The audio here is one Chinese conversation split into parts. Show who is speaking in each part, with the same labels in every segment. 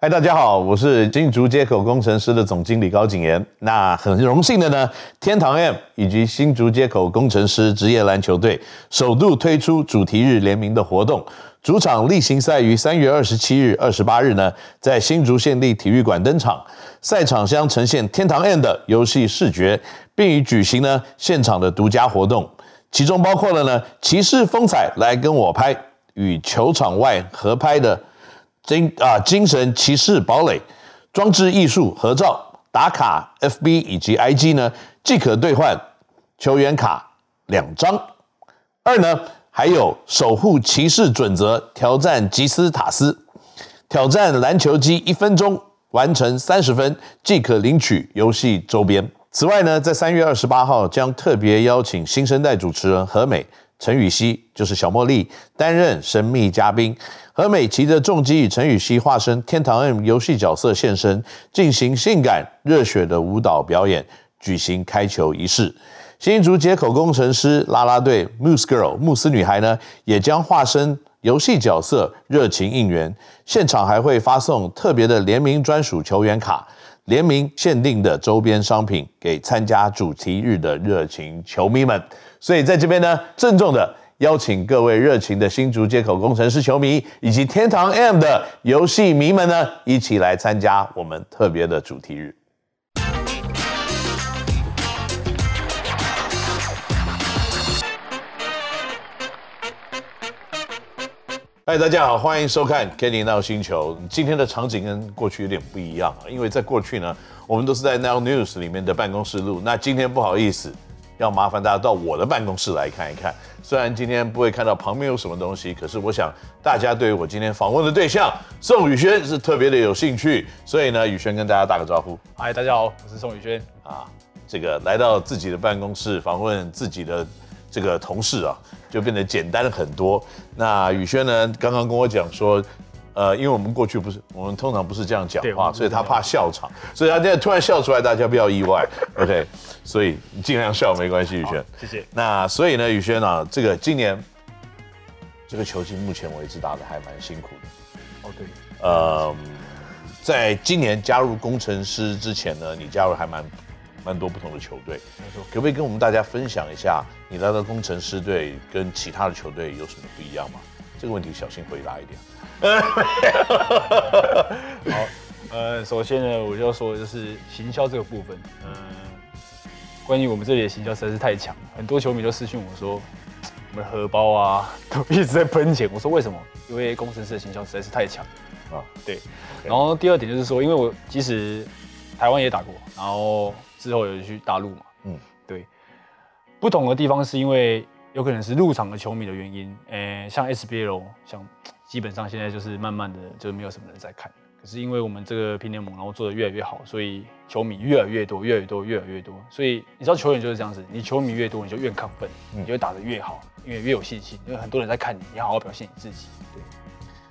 Speaker 1: 嗨，大家好，我是新竹街口工程师的总经理高景言。那很荣幸的呢，天堂 M 以及新竹街口工程师职业篮球队首度推出主题日联名的活动。主场例行赛于三月二十七日、二十八日呢，在新竹县立体育馆登场。赛场将呈现天堂 M 的游戏视觉，并与举行呢现场的独家活动，其中包括了呢骑士风采来跟我拍与球场外合拍的。精啊，精神骑士堡垒装置艺术合照打卡，FB 以及 IG 呢，即可兑换球员卡两张。二呢，还有守护骑士准则挑战吉斯塔斯，挑战篮球机一分钟完成三十分即可领取游戏周边。此外呢，在三月二十八号将特别邀请新生代主持人何美。陈雨希就是小茉莉担任神秘嘉宾，何美琪的重击与陈雨希化身天堂 M 游戏角色现身，进行性感热血的舞蹈表演，举行开球仪式。新竹街口工程师啦啦队 Moose Girl 慕斯女孩呢，也将化身游戏角色热情应援，现场还会发送特别的联名专属球员卡、联名限定的周边商品给参加主题日的热情球迷们。所以在这边呢，郑重的邀请各位热情的新竹街口工程师球迷以及天堂 M 的游戏迷们呢，一起来参加我们特别的主题日。嗨，大家好，欢迎收看《Kenny NOW 星球》。今天的场景跟过去有点不一样，因为在过去呢，我们都是在 Now News 里面的办公室录。那今天不好意思。要麻烦大家到我的办公室来看一看。虽然今天不会看到旁边有什么东西，可是我想大家对于我今天访问的对象宋宇轩是特别的有兴趣，所以呢，宇轩跟大家打个招呼。
Speaker 2: 嗨，大家好，我是宋宇轩啊。
Speaker 1: 这个来到自己的办公室访问自己的这个同事啊，就变得简单很多。那宇轩呢，刚刚跟我讲说。呃，因为我们过去不是，我们通常不是这样讲话，所以他怕笑场，所以他现在突然笑出来，大家不要意外，OK？所以你尽量笑没关系，宇轩，
Speaker 2: 谢谢。
Speaker 1: 那所以呢，宇轩啊，这个今年这个球季目前为止打的还蛮辛苦的。
Speaker 2: 哦，对。
Speaker 1: 呃，在今年加入工程师之前呢，你加入还蛮蛮多不同的球
Speaker 2: 队，
Speaker 1: 可不可以跟我们大家分享一下，你来到工程师队跟其他的球队有什么不一样吗？这个问题小心回答一点。
Speaker 2: 好，呃，首先呢，我就要说的就是行销这个部分。嗯、呃，关于我们这里的行销实在是太强，很多球迷都私讯我说，我们的荷包啊都一直在喷钱。我说为什么？因为工程师的行销实在是太强啊。对。然后第二点就是说，因为我其实台湾也打过，然后之后有去大陆嘛。嗯，对。不同的地方是因为有可能是入场的球迷的原因。呃，像 SBL，像。基本上现在就是慢慢的就没有什么人在看，可是因为我们这个拼联盟，然后做的越来越好，所以球迷越来越多，越来越多，越来越多。所以你知道球员就是这样子，你球迷越多，你就越亢奋，你就会打得越好，因为越有信心，因为很多人在看你，你好好表现你自己。对。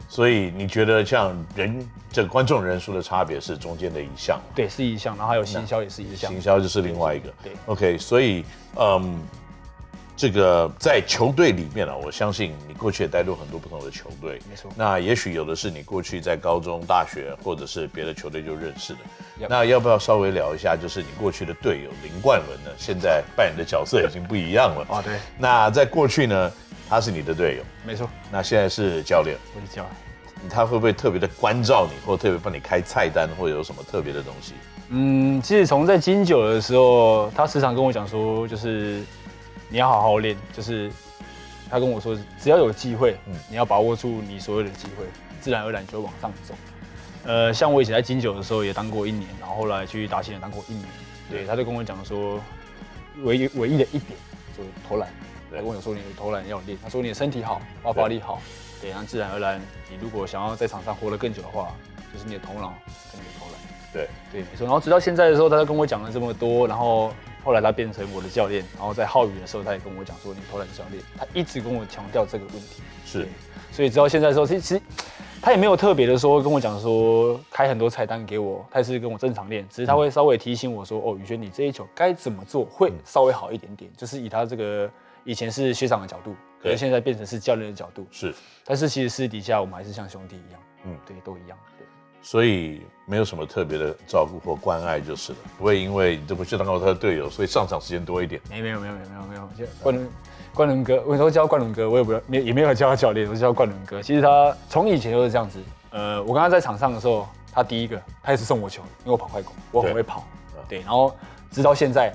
Speaker 1: 所以你觉得像人这个观众人数的差别是中间的一项？
Speaker 2: 对，是一项，然后还有行销也是一项。
Speaker 1: 行销就是另外一个。
Speaker 2: 对。对
Speaker 1: OK，所以嗯。这个在球队里面啊，我相信你过去也带入很多不同的球队，
Speaker 2: 没错。
Speaker 1: 那也许有的是你过去在高中、大学或者是别的球队就认识的。那要不要稍微聊一下，就是你过去的队友林冠伦呢？现在扮演的角色已经不一样了
Speaker 2: 啊。对。
Speaker 1: 那在过去呢，他是你的队友，
Speaker 2: 没错。
Speaker 1: 那现在是教练，
Speaker 2: 我是教练。
Speaker 1: 他会不会特别的关照你，或特别帮你开菜单，或者有什么特别的东西？
Speaker 2: 嗯，其实从在金九的时候，他时常跟我讲说，就是。你要好好练，就是他跟我说，只要有机会，嗯，你要把握住你所有的机会，自然而然就会往上走。呃，像我以前在金九的时候也当过一年，然后后来去达信也当过一年，对，他就跟我讲说，唯一唯一的一点就是投篮，他跟我说你的投篮要练，他说你的身体好，爆发力好，对，然后自然而然，你如果想要在场上活得更久的话，就是你的头脑跟你的投篮，
Speaker 1: 对。
Speaker 2: 对没错。然后直到现在的时候，他就跟我讲了这么多，然后。后来他变成我的教练，然后在浩宇的时候，他也跟我讲说，你投篮教练，他一直跟我强调这个问题。
Speaker 1: 是，
Speaker 2: 所以直到现在的时候，其实其实他也没有特别的说跟我讲说开很多菜单给我，他也是跟我正常练，只是他会稍微提醒我说，哦，宇轩，你这一球该怎么做会稍微好一点点，就是以他这个以前是学长的角度，可是现在变成是教练的角度。
Speaker 1: 是，
Speaker 2: 但是其实私底下我们还是像兄弟一样。嗯，对，都一样。对。
Speaker 1: 所以没有什么特别的照顾或关爱就是了，不会因为你这不是当过他的队友，所以上场时间多一点。
Speaker 2: 没没有没有没有没有没有，冠伦冠伦哥，我说叫冠伦哥，我也不没也没有叫他教练，我叫冠伦哥。其实他从以前就是这样子，呃，我跟他在场上的时候，他第一个他也是送我球，因为我跑快攻，我很会跑，对，对，然后直到现在。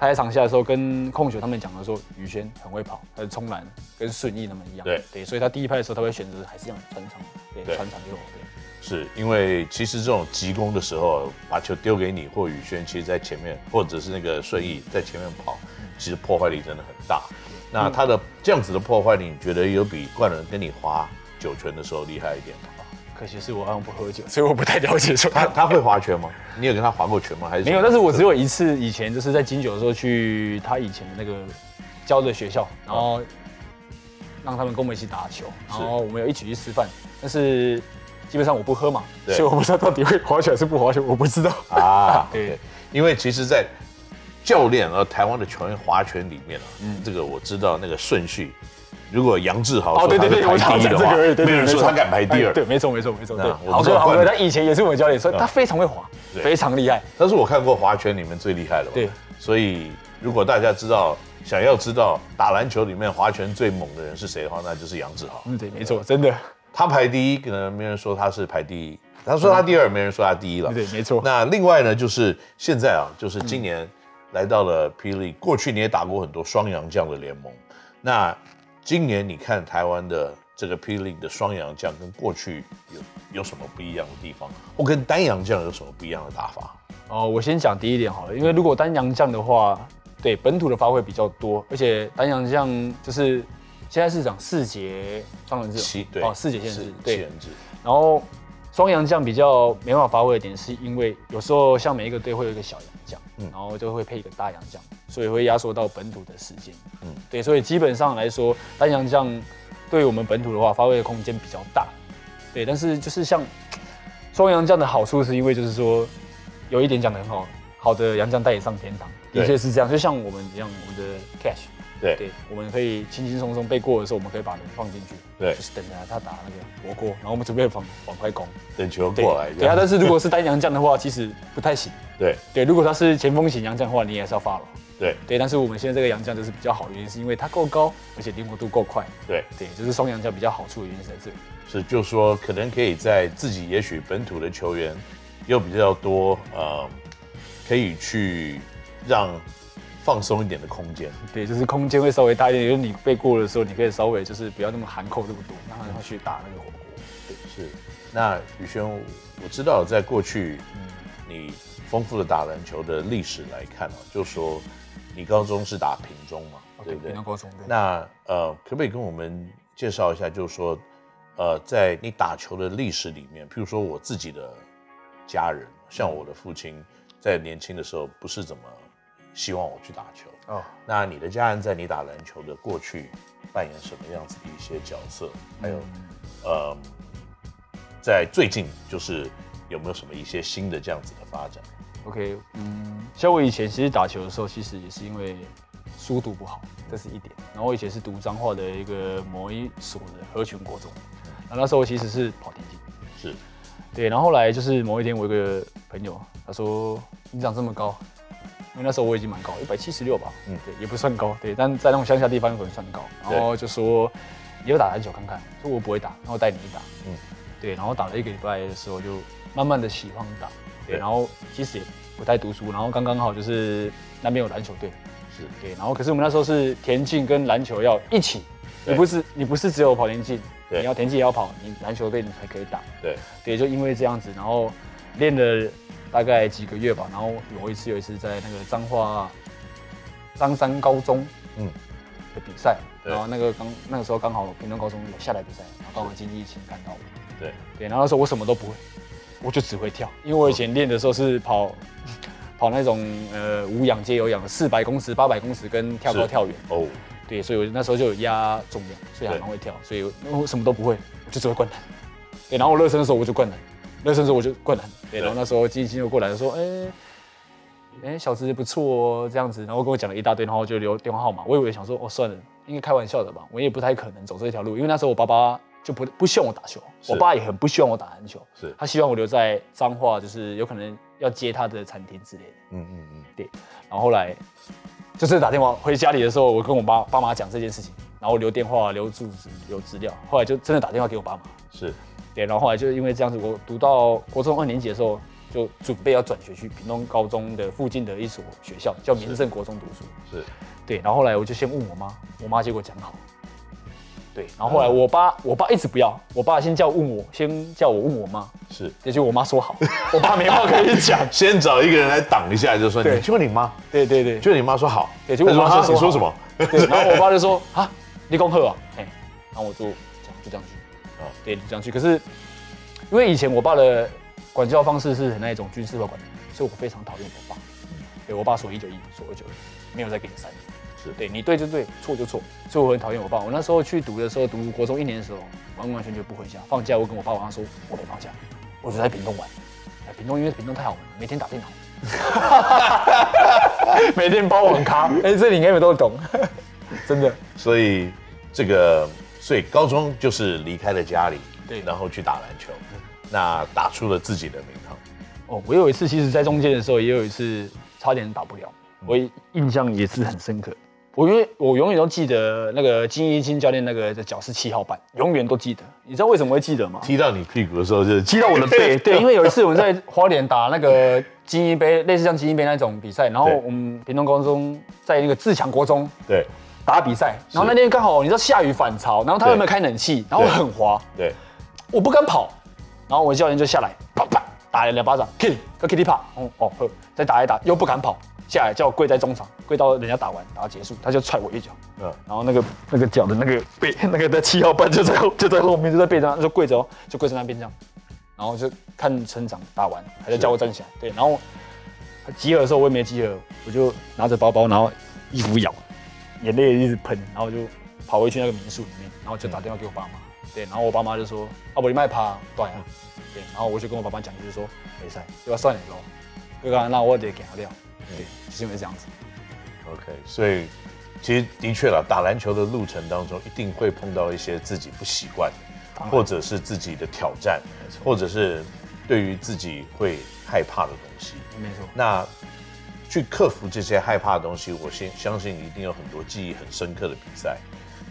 Speaker 2: 他在场下的时候，跟控球他们讲的说，宇轩很会跑，他是冲篮跟顺义他们一样。对对，所以他第一拍的时候，他会选择还是这样传长，对，传长给我。对，
Speaker 1: 是因为其实这种急攻的时候，把球丢给你或宇轩，其实在前面，或者是那个顺义在前面跑，其实破坏力真的很大。那他的这样子的破坏力，你觉得有比冠伦跟你划九泉的时候厉害一点吗？
Speaker 2: 可惜是我好像不喝酒，所以我不太了解说
Speaker 1: 他他会划拳吗？你有跟他划过拳吗？还是
Speaker 2: 没有？但是我只有一次，以前就是在金九的时候去他以前的那个教的学校，然后让他们跟我们一起打球，然后我们有一起去吃饭。但是基本上我不喝嘛，所以我不知道到底会滑雪还是不滑雪，我不知道
Speaker 1: 啊。对，因为其实，在教练和台湾的球员划拳里面啊，嗯，这个我知道那个顺序。如果杨志豪说他排第一的话，没有人说他敢排第二。
Speaker 2: 对，没错，没错，没错。对，豪哥，豪哥，他以前也是我们教练，所以他非常会滑，非常厉害。
Speaker 1: 他是我看过划拳里面最厉害的。对，所以如果大家知道，想要知道打篮球里面划拳最猛的人是谁的话，那就是杨志豪。
Speaker 2: 嗯，对，没错，真的。
Speaker 1: 他排第一，可能没人说他是排第一。他说他第二，没人说他第一了。
Speaker 2: 对，没错。
Speaker 1: 那另外呢，就是现在啊，就是今年来到了霹雳，过去你也打过很多双阳将的联盟，那。今年你看台湾的这个霹雳的双阳将跟过去有有什么不一样的地方？或跟单阳将有什么不一样的打法？
Speaker 2: 哦，我先讲第一点好了，因为如果单阳将的话，对本土的发挥比较多，而且单阳将就是现在是讲四节双人制，
Speaker 1: 对
Speaker 2: 哦四节限制，
Speaker 1: 对，
Speaker 2: 然后。双阳将比较没办法发挥的点，是因为有时候像每一个队会有一个小洋将，嗯，然后就会配一个大洋将，所以会压缩到本土的时间，嗯，对，所以基本上来说，单洋将对于我们本土的话，发挥的空间比较大，对，但是就是像双阳将的好处，是因为就是说有一点讲得很好，好的洋将带你上天堂，的确是这样，就像我们一样，我们的 Cash。对，对，我们可以轻轻松松背过的时候，我们可以把人放进去，对，就是等着他打那个火锅，然后我们准备往往快攻，
Speaker 1: 等球过来。
Speaker 2: 对啊，但是如果是单洋将的话，其实不太行。
Speaker 1: 对
Speaker 2: 对，如果他是前锋型洋将的话，你也是要 follow。
Speaker 1: 对
Speaker 2: 对，但是我们现在这个洋将就是比较好的原因，是因为他够高，而且灵活度够快。
Speaker 1: 对
Speaker 2: 对，就是双洋将比较好处的原因是在这里。
Speaker 1: 是，就说可能可以在自己也许本土的球员又比较多，呃，可以去让。放松一点的空间，
Speaker 2: 对，就是空间会稍微大一点。因为你背过的时候，你可以稍微就是不要那么含扣这么多，然后去打那个火锅。对，
Speaker 1: 是。那宇轩，我知道在过去，嗯，你丰富的打篮球的历史来看啊，就说你高中是打平中嘛，okay, 对不对？
Speaker 2: 高中。
Speaker 1: 那呃，可不可以跟我们介绍一下，就是说，呃，在你打球的历史里面，譬如说我自己的家人，像我的父亲，在年轻的时候不是怎么。希望我去打球哦。那你的家人在你打篮球的过去扮演什么样子的一些角色？还有，呃，在最近就是有没有什么一些新的这样子的发展
Speaker 2: ？OK，嗯，像我以前其实打球的时候，其实也是因为书读不好，这是一点。然后我以前是读彰化的一个某一所的合群国中，那那时候其实是跑田径，
Speaker 1: 是
Speaker 2: 对。然后后来就是某一天，我有个朋友他说：“你长这么高。”因为那时候我已经蛮高，一百七十六吧，嗯，对，也不算高，对，但在那种乡下地方可能算高。然后就说，你要打篮球看看，说我不会打，然后带你去打，嗯，对，然后打了一个礼拜的时候，就慢慢的喜欢打，对，然后其实也不太读书，然后刚刚好就是那边有篮球队，是。对，然后可是我们那时候是田径跟篮球要一起，你不是你不是只有跑田径，你要田径也要跑，你篮球队你才可以打，对，对，就因为这样子，然后练了。大概几个月吧，然后有一次有一次在那个彰化彰山高中嗯。的比赛，嗯、然后那个刚那个时候刚好屏东高中有下来比赛，然后刚好经济疫情看到我，对。对，然后那时候我什么都不会，我就只会跳，因为我以前练的时候是跑、哦、跑那种呃无氧接有氧的四百公尺、八百公尺跟跳高跳远。哦，对，所以我那时候就有压重量，所以还蛮会跳，所以我什么都不会，我就只会灌篮，对，然后我热身的时候我就灌篮。那时候我就灌篮，对，然后那时候金星又过来说，哎，哎，小子不错哦，这样子，然后跟我讲了一大堆，然后就留电话号码。我以为想说，哦，算了，应该开玩笑的吧，我也不太可能走这条路，因为那时候我爸爸就不不希望我打球。我爸也很不希望我打篮球，
Speaker 1: 是
Speaker 2: 他希望我留在彰化，就是有可能要接他的餐厅之类的。
Speaker 1: 嗯嗯嗯，对
Speaker 2: 然后后来就是打电话回家里的时候，我跟我爸爸妈讲这件事情，然后留电话、留住址、留资料。后来就真的打电话给我爸妈。
Speaker 1: 是
Speaker 2: 对，然后后来就因为这样子，我读到国中二年级的时候，就准备要转学去屏东高中的附近的一所学校，叫民盛国中读书。
Speaker 1: 是，
Speaker 2: 对，然后后来我就先问我妈，我妈结果讲好。对，然后后来我爸，我爸一直不要，我爸先叫问我，先叫我问我妈，
Speaker 1: 是，
Speaker 2: 也就我妈说好，我爸没话可以讲。
Speaker 1: 先找一个人来挡一下，就说
Speaker 2: 对
Speaker 1: 你去问你妈，
Speaker 2: 对对对，
Speaker 1: 就你妈说好，
Speaker 2: 对，结果我
Speaker 1: 妈说你说什么？
Speaker 2: 对，然后我爸就说 啊，立功贺啊，哎，然后我就这样就这样去，
Speaker 1: 啊
Speaker 2: 对，就这样去。可是因为以前我爸的管教方式是很那种军事化管理，所以我非常讨厌我爸。对我爸说一就一，说二就二，没有再给你三。
Speaker 1: 是
Speaker 2: 对你对就对，错就错，所以我很讨厌我爸。我那时候去读的时候，读国中一年的时候，完完全全不回家。放假我跟我爸晚上说，我没放假，我就在屏东玩。哎，屏东因为屏东太好玩了，每天打电脑，每天包网咖。哎，这里应该没都懂，真的。
Speaker 1: 所以这个，所以高中就是离开了家里，
Speaker 2: 对
Speaker 1: 然后去打篮球，那打出了自己的名堂。
Speaker 2: 哦，我有一次，其实在中间的时候，也有一次差点打不了，我印象也是很深刻。我因为我永远都记得那个金一金教练那个的脚是七号板，永远都记得。你知道为什么会记得吗？
Speaker 1: 踢到你屁股的时候，就是
Speaker 2: 踢到我的背。对，因为有一次我们在花莲打那个精英杯，类似像精英杯那种比赛，然
Speaker 1: 后
Speaker 2: 我们屏东高中在那个自强国中
Speaker 1: 对
Speaker 2: 打比赛，然后那天刚好你知道下雨反潮，然后他有没有开冷气，然后很滑，
Speaker 1: 对，
Speaker 2: 我不敢跑，然后我教练就下来，啪啪打了两巴掌，Kitty 跟 Kitty 啪，哦哦呵，再打一打，又不敢跑，下来叫我跪在中场，跪到人家打完打到结束，他就踹我一脚，
Speaker 1: 嗯，
Speaker 2: 然后那个那个脚的那个背，那个在七号半就在后就在后面就在背上，就跪着哦，就跪在那边这样，然后就看成长打完，还在叫我站起来，对，然后集合的时候我也没集合，我就拿着包包，然后衣服咬，眼泪一直喷，然后就跑回去那个民宿里面，然后就打电话给我爸妈，对，然后我爸妈就说，啊不，你卖趴，断啊，对，然后我就跟我爸妈讲，就是说，没事，要算你喽，哥哥，那我得给他料，对，就是因为这样子。
Speaker 1: OK，所以其实的确了，打篮球的路程当中，一定会碰到一些自己不习惯的，或者是自己的挑战，或者是对于自己会害怕的东西。
Speaker 2: 没错，
Speaker 1: 那去克服这些害怕的东西，我先相信一定有很多记忆很深刻的比赛。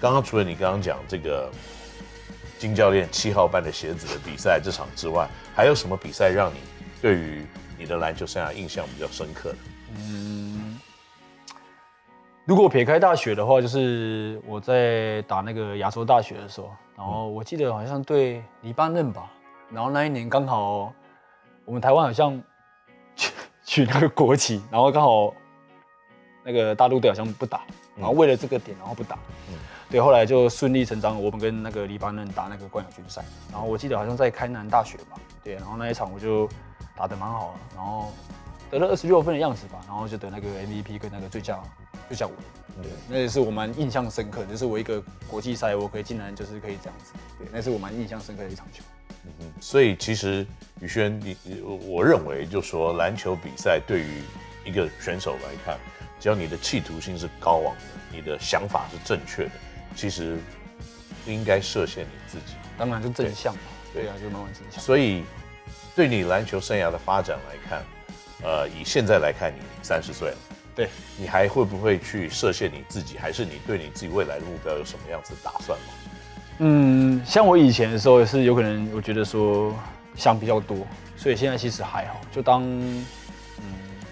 Speaker 1: 刚刚除了你刚刚讲这个金教练七号半的鞋子的比赛这场之外，还有什么比赛让你对于你的篮球生涯印象比较深刻的？
Speaker 2: 如果撇开大学的话，就是我在打那个亚洲大学的时候，然后我记得好像对黎巴嫩吧，然后那一年刚好我们台湾好像取取那个国旗，然后刚好那个大陆队好像不打，然后为了这个点然后不打，对，后来就顺理成章，我们跟那个黎巴嫩打那个冠亚军赛，然后我记得好像在开南大学吧，对，然后那一场我就打得蛮好的，然后得了二十六分的样子吧，然后就得那个 MVP 跟那个最佳。最佳我，对，那也是我蛮印象深刻，就是我一个国际赛，我可以竟然就是可以这样子，对，那是我蛮印象深刻的一场球。
Speaker 1: 嗯，所以其实宇轩，你我认为就说篮球比赛对于一个选手来看，只要你的企图心是高昂的，你的想法是正确的，其实不应该设限你自己。
Speaker 2: 当然就正向嘛，
Speaker 1: 对
Speaker 2: 对啊，就慢慢正向。
Speaker 1: 所以对你篮球生涯的发展来看，呃，以现在来看，你三十岁了。
Speaker 2: 对，
Speaker 1: 你还会不会去设限你自己，还是你对你自己未来的目标有什么样子打算吗？
Speaker 2: 嗯，像我以前的时候也是有可能，我觉得说想比较多，所以现在其实还好，就当嗯，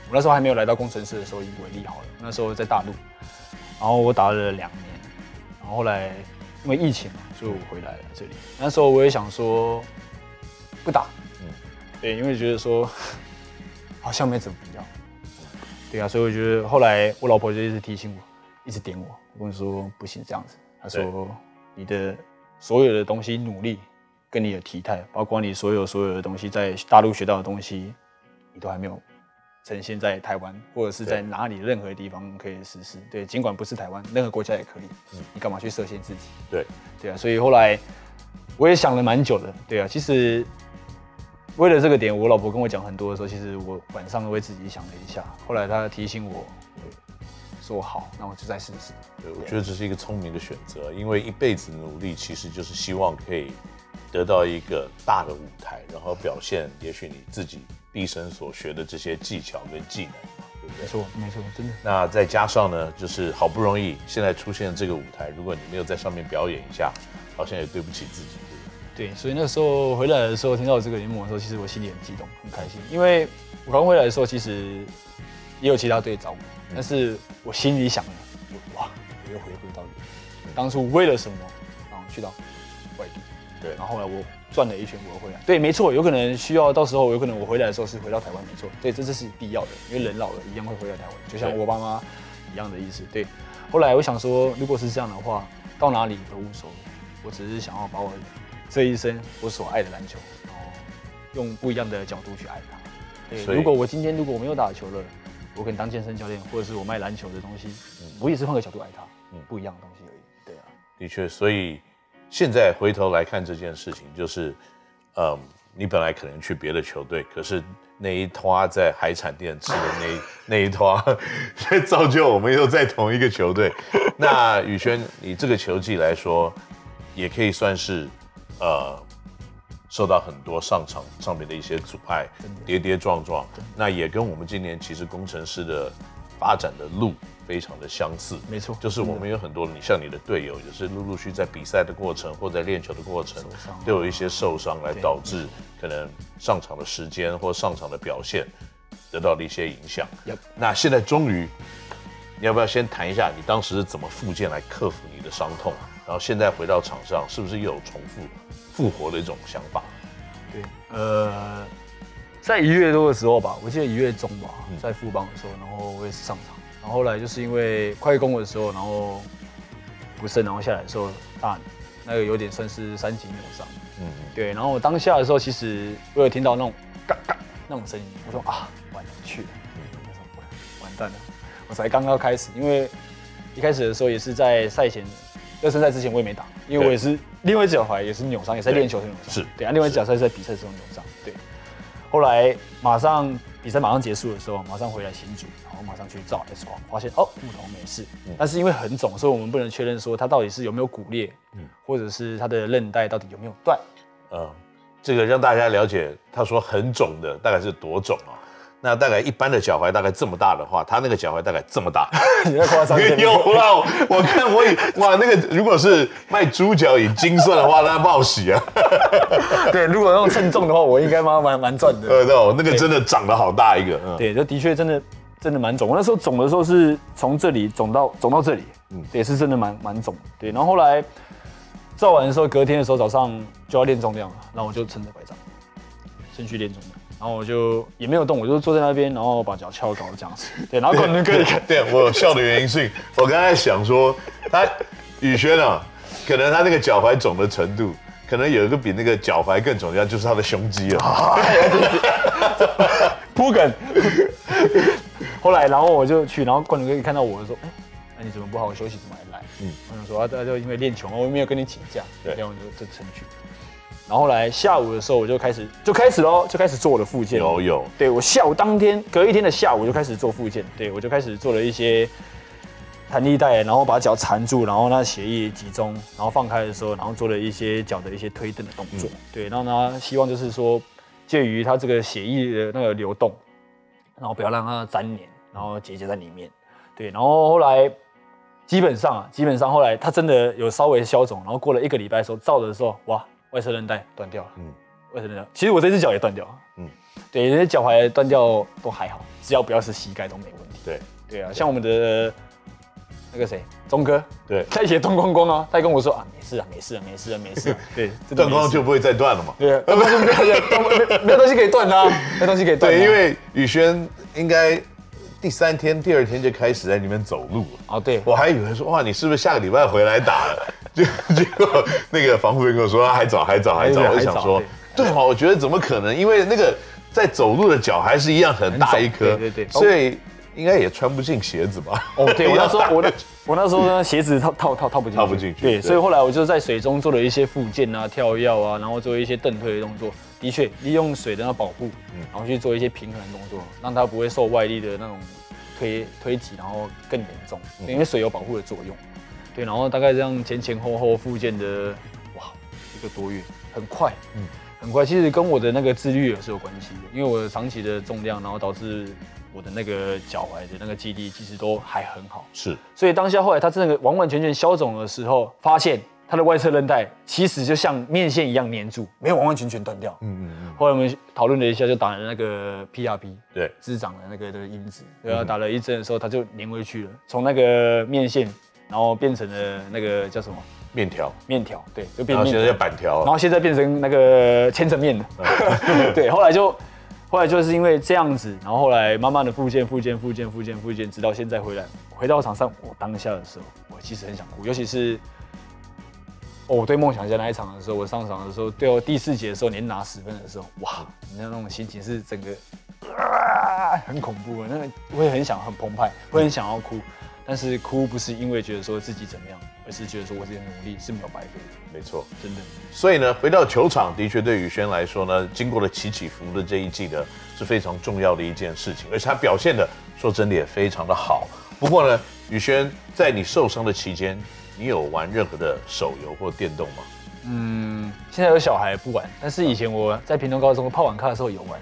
Speaker 2: 我那时候还没有来到工程师的时候以为例好了，那时候在大陆，然后我打了两年，然后后来因为疫情嘛，所以我回来了这里。那时候我也想说不打，嗯，对，因为觉得说好像没怎么必要。对啊，所以我觉得后来我老婆就一直提醒我，一直点我，我跟你说不行这样子。她说你的所有的东西努力，跟你的体态，包括你所有所有的东西，在大陆学到的东西，你都还没有呈现在台湾，或者是在哪里任何地方可以实施。对，尽管不是台湾，任何国家也可以。嗯，你干嘛去设限自己？
Speaker 1: 对，
Speaker 2: 对啊，所以后来我也想了蛮久的。对啊，其实。为了这个点，我老婆跟我讲很多的时候，其实我晚上都会自己想了一下。后来她提醒我，说好，那我就再试试。
Speaker 1: 对，我觉得这是一个聪明的选择，因为一辈子努力其实就是希望可以得到一个大的舞台，然后表现也许你自己毕生所学的这些技巧跟技能，对不对？
Speaker 2: 没错，没错，真的。
Speaker 1: 那再加上呢，就是好不容易现在出现这个舞台，如果你没有在上面表演一下，好像也对不起自己。
Speaker 2: 对，所以那时候回来的时候，听到这个联盟的时候，其实我心里很激动，很开心。因为我刚回来的时候，其实也有其他队找我，但是我心里想的，哇，我又回归到当初为了什么，然后去到外地。对，然后后来我转了一圈，我又回来。对，没错，有可能需要到时候，有可能我回来的时候是回到台湾，没错。对，这这是必要的，因为人老了，一样会回到台湾，就像我爸妈一样的意思。对，后来我想说，如果是这样的话，到哪里都无所谓，我只是想要把我。这一生我所爱的篮球，然后用不一样的角度去爱它。对，如果我今天如果我没有打球了，我可能当健身教练，或者是我卖篮球的东西，嗯、我也是换个角度爱它，嗯，不一样的东西而已。对啊，
Speaker 1: 的确，所以现在回头来看这件事情，就是，嗯，你本来可能去别的球队，可是那一拖在海产店吃的那那一拖，造就我们又在同一个球队。那宇轩，你这个球技来说，也可以算是。呃，受到很多上场上面的一些阻碍，跌跌撞撞，那也跟我们今年其实工程师的发展的路非常的相似。
Speaker 2: 没错，
Speaker 1: 就是我们有很多，你像你的队友，也是陆陆续在比赛的过程或在练球的过程，都有一些受伤，来导致可能上场的时间或上场的表现得到了一些影响。那现在终于，你要不要先谈一下你当时是怎么复健来克服你的伤痛？然后现在回到场上，是不是又有重复复活的一种想法？
Speaker 2: 对，呃，在一月多的时候吧，我记得一月中吧，在富邦的时候，然后我也是上场，然后后来就是因为快攻的时候，然后不慎，然后下来的时候大，那个有点算是三级扭伤。嗯，对，然后我当下的时候，其实我有听到那种嘎嘎那种声音，我说啊，完了去了，完蛋了，我才刚刚开始，因为一开始的时候也是在赛前。热身赛之前我也没打，因为我也是另外一只脚踝也是扭伤，也是在练球的时候扭伤。是对啊，另外一只脚踝是在比赛的时候扭伤。对，后来马上比赛马上结束的时候，马上回来新组，然后马上去照 X 光，发现哦木头没事，但是因为很肿，所以我们不能确认说他到底是有没有骨裂，嗯，或者是他的韧带到底有没有断。
Speaker 1: 嗯，这个让大家了解，他说很肿的大概是多肿啊？那大概一般的脚踝大概这么大的话，他那个脚踝大概这么大。
Speaker 2: 你在夸张？
Speaker 1: 有啦，我看我以哇，那个如果是卖猪脚以斤算的话，那报喜啊。
Speaker 2: 对，如果用称重的话，我应该蛮蛮蛮赚的。
Speaker 1: 呃，对，那个真的长得好大一个。嗯，
Speaker 2: 对，这的确真的真的蛮肿。我那时候肿的时候是从这里肿到肿到这里，嗯，也是真的蛮蛮肿。对，然后后来照完的时候，隔天的时候早上就要练重量了，然后我就撑着拐杖先去练重量。然后我就也没有动，我就坐在那边，然后把脚翘高这样子。对，然后可能可以看。
Speaker 1: 对，我笑的原因是，我刚才想说，他宇轩啊，可能他那个脚踝肿的程度，可能有一个比那个脚踝更肿的，就是他的胸肌了。
Speaker 2: 铺梗。后来，然后我就去，然后冠军哥一看到我就说：“哎，那你怎么不好好休息，怎么还来？”嗯，我想说啊，他就因为练球嘛，我没有跟你请假，对，然后就就成去。然后后来下午的时候，我就开始就开始喽，就开始做我的复健。
Speaker 1: 有有，
Speaker 2: 对我下午当天隔一天的下午就开始做复健，对我就开始做了一些弹力带，然后把脚缠住，然后让血液集中，然后放开的时候，然后做了一些脚的一些推蹬的动作，嗯、对，然后呢，希望就是说介于它这个血液的那个流动，然后不要让它粘黏，然后结节在里面，对，然后后来基本上啊，基本上后来它真的有稍微消肿，然后过了一个礼拜的时候照的时候，哇！外侧韧带。断掉了，嗯，外侧韧带，其实我这只脚也断掉了，嗯，对，那些脚踝断掉都还好，只要不要是膝盖都没问题。
Speaker 1: 对，
Speaker 2: 对啊，像我们的那个谁，钟哥，
Speaker 1: 对，
Speaker 2: 他以前断光光啊，他还跟我说啊，没事啊，没事啊，没事啊，没事啊，对，
Speaker 1: 断光就不会再断了嘛。
Speaker 2: 对，没有没有没有东西可以断啊，没东西可以断。
Speaker 1: 对，因为宇轩应该第三天、第二天就开始在里面走路了。
Speaker 2: 哦，对，
Speaker 1: 我还以为说哇，你是不是下个礼拜回来打了？就 结果那个防护员跟我说还早还早还早，我就想说对嘛，我觉得怎么可能？因为那个在走路的脚还是一样很大一颗，对对对，所以应该也穿不进鞋子吧？
Speaker 2: 哦，对，我那 时候我的我那时候呢鞋子套套套套不进，
Speaker 1: 套不进去。
Speaker 2: 对，所以后来我就在水中做了一些复健啊、跳跃啊，然后做一些蹬腿的动作。的确，利用水的那保护，然后去做一些平衡的动作，让它不会受外力的那种推推挤，然后更严重，因为水有保护的作用。对，然后大概这样前前后后复健的，哇，一个多月，很快，嗯，很快。其实跟我的那个自律也是有关系的，因为我长期的重量，然后导致我的那个脚踝的那个肌力其实都还很好。
Speaker 1: 是，
Speaker 2: 所以当下后来它真的完完全全消肿的时候，发现它的外侧韧带其实就像面线一样粘住，没有完完全全断掉。嗯嗯嗯。后来我们讨论了一下，就打了那个 PRP，对，滋长的那个的因子，然后打了一针的时候，它就粘回去了，从那个面线。然后变成了那个叫什么
Speaker 1: 面条？
Speaker 2: 面条，对，就变成
Speaker 1: 现在叫板条。
Speaker 2: 然后现在变成那个千层面了。对，后来就后来就是因为这样子，然后后来慢慢的复健、复健、复健、复健、复健，直到现在回来回到场上，我当下的时候，我其实很想哭，尤其是哦，我对梦想家那一场的时候，我上场的时候，对我第四节的时候连拿十分的时候，哇，你知道那种心情是整个啊，很恐怖的，那个会很想很澎湃，会很想要哭。但是哭不是因为觉得说自己怎么样，而是觉得说我这些努力是没有白费的。
Speaker 1: 没错，
Speaker 2: 真的。
Speaker 1: 所以呢，回到球场，的确对宇轩来说呢，经过了起起伏伏的这一季呢，是非常重要的一件事情，而且他表现的说真的也非常的好。不过呢，宇轩在你受伤的期间，你有玩任何的手游或电动吗？
Speaker 2: 嗯，现在有小孩不玩，但是以前我在平东高中泡网咖的时候有玩。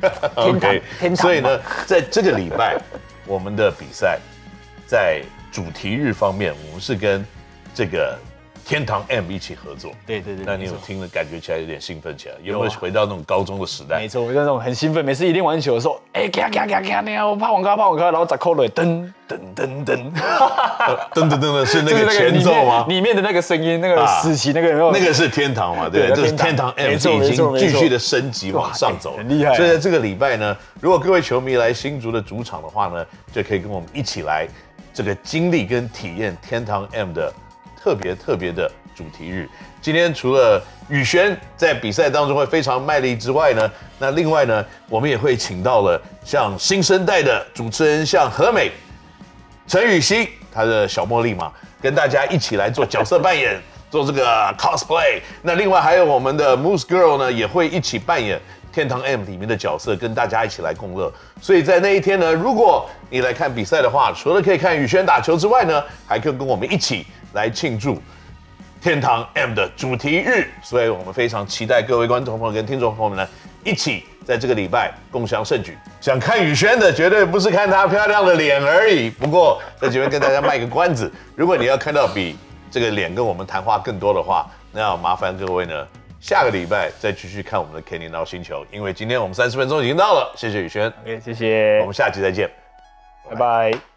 Speaker 1: 天堂，天堂。所以呢，在这个礼拜，我们的比赛。在主题日方面，我们是跟这个天堂 M 一起合作。
Speaker 2: 对对对，
Speaker 1: 那你有听了感觉起来有点兴奋起来，有没有回到那种高中的时代？
Speaker 2: 没错，我就那种很兴奋，每次一练完球的时候，哎，咔咔咔咔，那样我泡网咖泡网咖，然后砸扣了，噔噔噔噔，
Speaker 1: 噔噔噔的是那个前奏吗？
Speaker 2: 里面的那个声音，那个死棋那个有没有，
Speaker 1: 那个是天堂嘛？对，这是天堂 M 已经继续的升级往上走，
Speaker 2: 很厉害。
Speaker 1: 所以在这个礼拜呢，如果各位球迷来新竹的主场的话呢，就可以跟我们一起来。这个经历跟体验天堂 M 的特别特别的主题日，今天除了宇轩在比赛当中会非常卖力之外呢，那另外呢，我们也会请到了像新生代的主持人，像何美、陈雨欣，他的小茉莉嘛，跟大家一起来做角色扮演，做这个 cosplay。那另外还有我们的 Moose Girl 呢，也会一起扮演。天堂 M 里面的角色跟大家一起来共乐，所以在那一天呢，如果你来看比赛的话，除了可以看宇轩打球之外呢，还可以跟我们一起来庆祝天堂 M 的主题日。所以我们非常期待各位观众朋友跟听众朋友们呢，一起在这个礼拜共襄盛举。想看宇轩的，绝对不是看他漂亮的脸而已。不过在这边跟大家卖个关子，如果你要看到比这个脸跟我们谈话更多的话，那要麻烦各位呢。下个礼拜再继续看我们的 Kenny NOW 星球，因为今天我们三十分钟已经到了。谢谢宇轩，
Speaker 2: 谢谢，
Speaker 1: 我们下期再见，
Speaker 2: 拜拜。